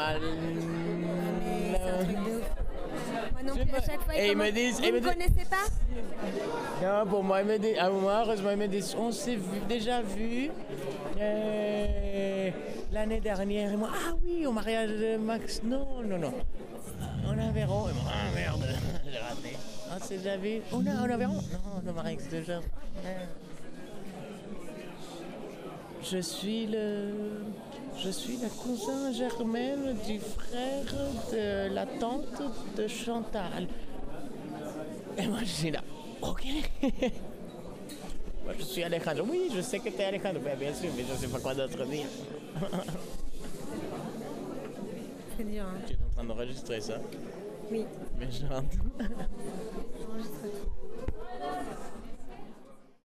mal. Mais c'est un truc de ouf. Moi non Je plus, à sais chaque fois, pas. Et ils me disent- Vous ils me disent- connaissez pas Non, pour moi, il me dit, à moi, heureusement, il me dit, on s'est vu- déjà vu euh, l'année dernière. Et moi, ah oui, au mariage de Max. Non, non, non. Aveyron. Et moi, ah merde, j'ai raté. Ah, c'est déjà vu. On a en Aveyron Non, le mariage déjà. Euh, Je suis le. Je suis la cousin germaine du frère de la tante de Chantal. Et moi, je suis là. Ok. moi, je suis Alejandro. Oui, je sais que tu es Alejandro. Ben, bien sûr, mais je ne sais pas quoi d'autre dire. C'est dur, hein. Tu es en train d'enregistrer ça Oui. Mais je rentre.